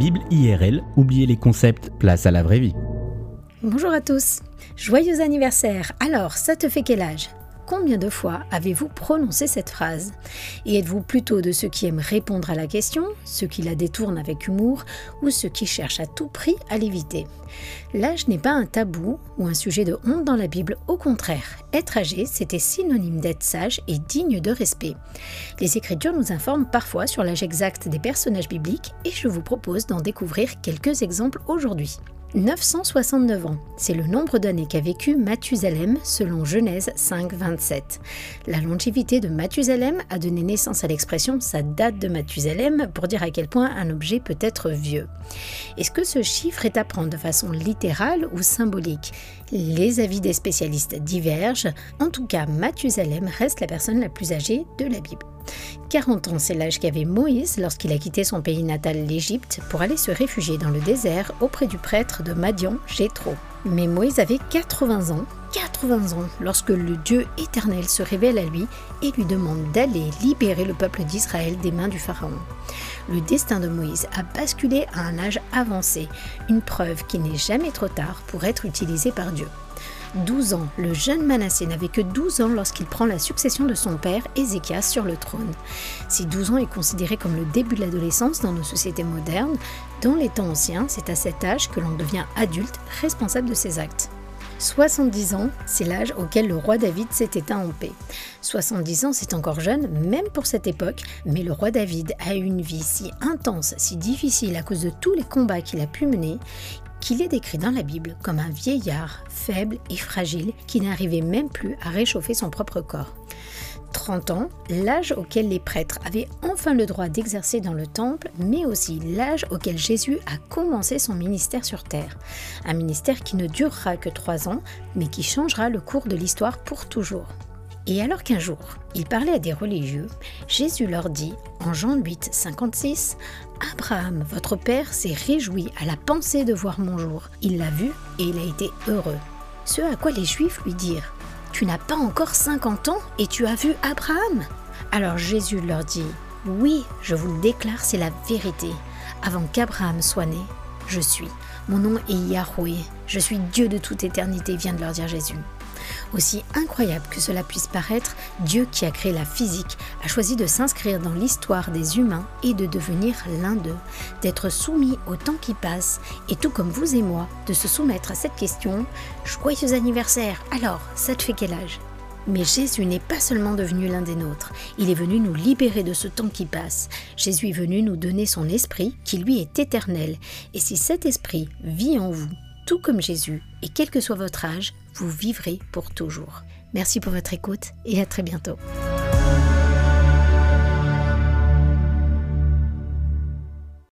Bible IRL, oubliez les concepts, place à la vraie vie. Bonjour à tous, joyeux anniversaire. Alors, ça te fait quel âge? Combien de fois avez-vous prononcé cette phrase? Et êtes-vous plutôt de ceux qui aiment répondre à la question, ceux qui la détournent avec humour, ou ceux qui cherchent à tout prix à l'éviter? L'âge n'est pas un tabou ou un sujet de honte dans la Bible, au contraire. Être âgé, c'était synonyme d'être sage et digne de respect. Les Écritures nous informent parfois sur l'âge exact des personnages bibliques et je vous propose d'en découvrir quelques exemples aujourd'hui. 969 ans, c'est le nombre d'années qu'a vécu Mathusalem selon Genèse 5, 27. La longévité de Mathusalem a donné naissance à l'expression sa date de Mathusalem pour dire à quel point un objet peut être vieux. Est-ce que ce chiffre est à prendre de façon littérale ou symbolique? Les avis des spécialistes divergent. En tout cas, Mathusalem reste la personne la plus âgée de la Bible. 40 ans, c'est l'âge qu'avait Moïse lorsqu'il a quitté son pays natal, l'Égypte, pour aller se réfugier dans le désert auprès du prêtre de Madian, Jéthro. Mais Moïse avait 80 ans, 80 ans, lorsque le Dieu éternel se révèle à lui et lui demande d'aller libérer le peuple d'Israël des mains du Pharaon. Le destin de Moïse a basculé à un âge avancé, une preuve qu'il n'est jamais trop tard pour être utilisé par Dieu. 12 ans. Le jeune Manassé n'avait que 12 ans lorsqu'il prend la succession de son père, Ézéchias, sur le trône. Si 12 ans est considéré comme le début de l'adolescence dans nos sociétés modernes, dans les temps anciens, c'est à cet âge que l'on devient adulte, responsable de ses actes. 70 ans, c'est l'âge auquel le roi David s'est éteint en paix. 70 ans, c'est encore jeune, même pour cette époque, mais le roi David a eu une vie si intense, si difficile à cause de tous les combats qu'il a pu mener, qu'il est décrit dans la Bible comme un vieillard faible et fragile qui n'arrivait même plus à réchauffer son propre corps. 30 ans, l'âge auquel les prêtres avaient enfin le droit d'exercer dans le temple, mais aussi l'âge auquel Jésus a commencé son ministère sur terre. Un ministère qui ne durera que 3 ans, mais qui changera le cours de l'histoire pour toujours. Et alors qu'un jour, il parlait à des religieux, Jésus leur dit, en Jean 8, 56, Abraham, votre père, s'est réjoui à la pensée de voir mon jour. Il l'a vu et il a été heureux. Ce à quoi les Juifs lui dirent, Tu n'as pas encore 50 ans et tu as vu Abraham Alors Jésus leur dit, Oui, je vous le déclare, c'est la vérité. Avant qu'Abraham soit né, je suis. Mon nom est Yahweh. Je suis Dieu de toute éternité, vient de leur dire Jésus. Aussi incroyable que cela puisse paraître, Dieu qui a créé la physique a choisi de s'inscrire dans l'histoire des humains et de devenir l'un d'eux, d'être soumis au temps qui passe et tout comme vous et moi, de se soumettre à cette question Joyeux anniversaire Alors, ça te fait quel âge? Mais Jésus n'est pas seulement devenu l'un des nôtres, il est venu nous libérer de ce temps qui passe. Jésus est venu nous donner son esprit qui lui est éternel. Et si cet esprit vit en vous, tout comme Jésus, et quel que soit votre âge, vous vivrez pour toujours. Merci pour votre écoute et à très bientôt.